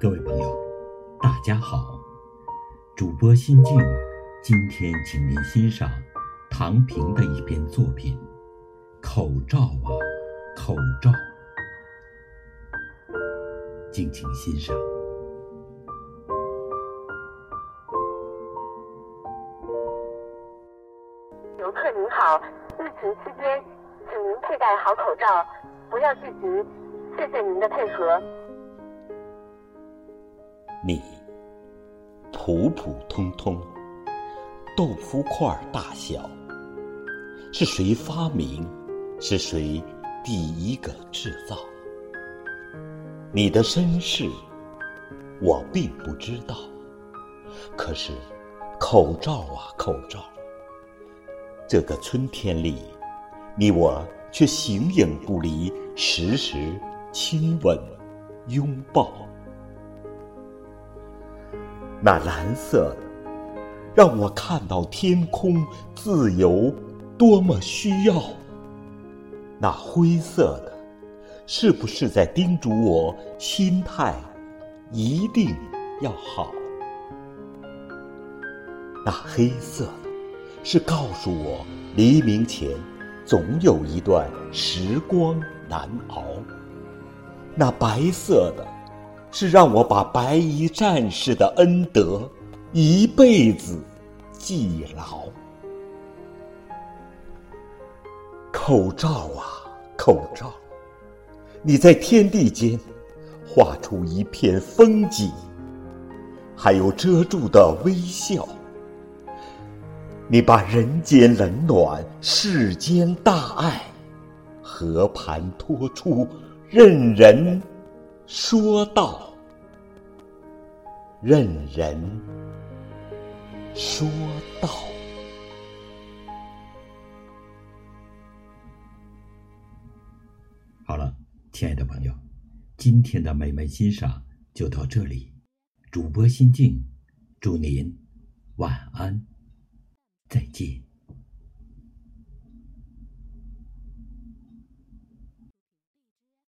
各位朋友，大家好，主播心静，今天请您欣赏唐平的一篇作品《口罩啊，口罩》，敬请欣赏。游客您好，疫情期间，请您佩戴好口罩，不要聚集，谢谢您的配合。你普普通通，豆腐块大小，是谁发明？是谁第一个制造？你的身世我并不知道，可是口罩啊口罩，这个春天里，你我却形影不离，时时亲吻拥抱。那蓝色的，让我看到天空自由多么需要；那灰色的，是不是在叮嘱我心态一定要好？那黑色的，是告诉我黎明前总有一段时光难熬；那白色的。是让我把白衣战士的恩德一辈子记牢。口罩啊，口罩，你在天地间画出一片风景，还有遮住的微笑。你把人间冷暖、世间大爱，和盘托出，任人。说道：“任人说道。”好了，亲爱的朋友，今天的美美欣赏就到这里。主播心静，祝您晚安，再见。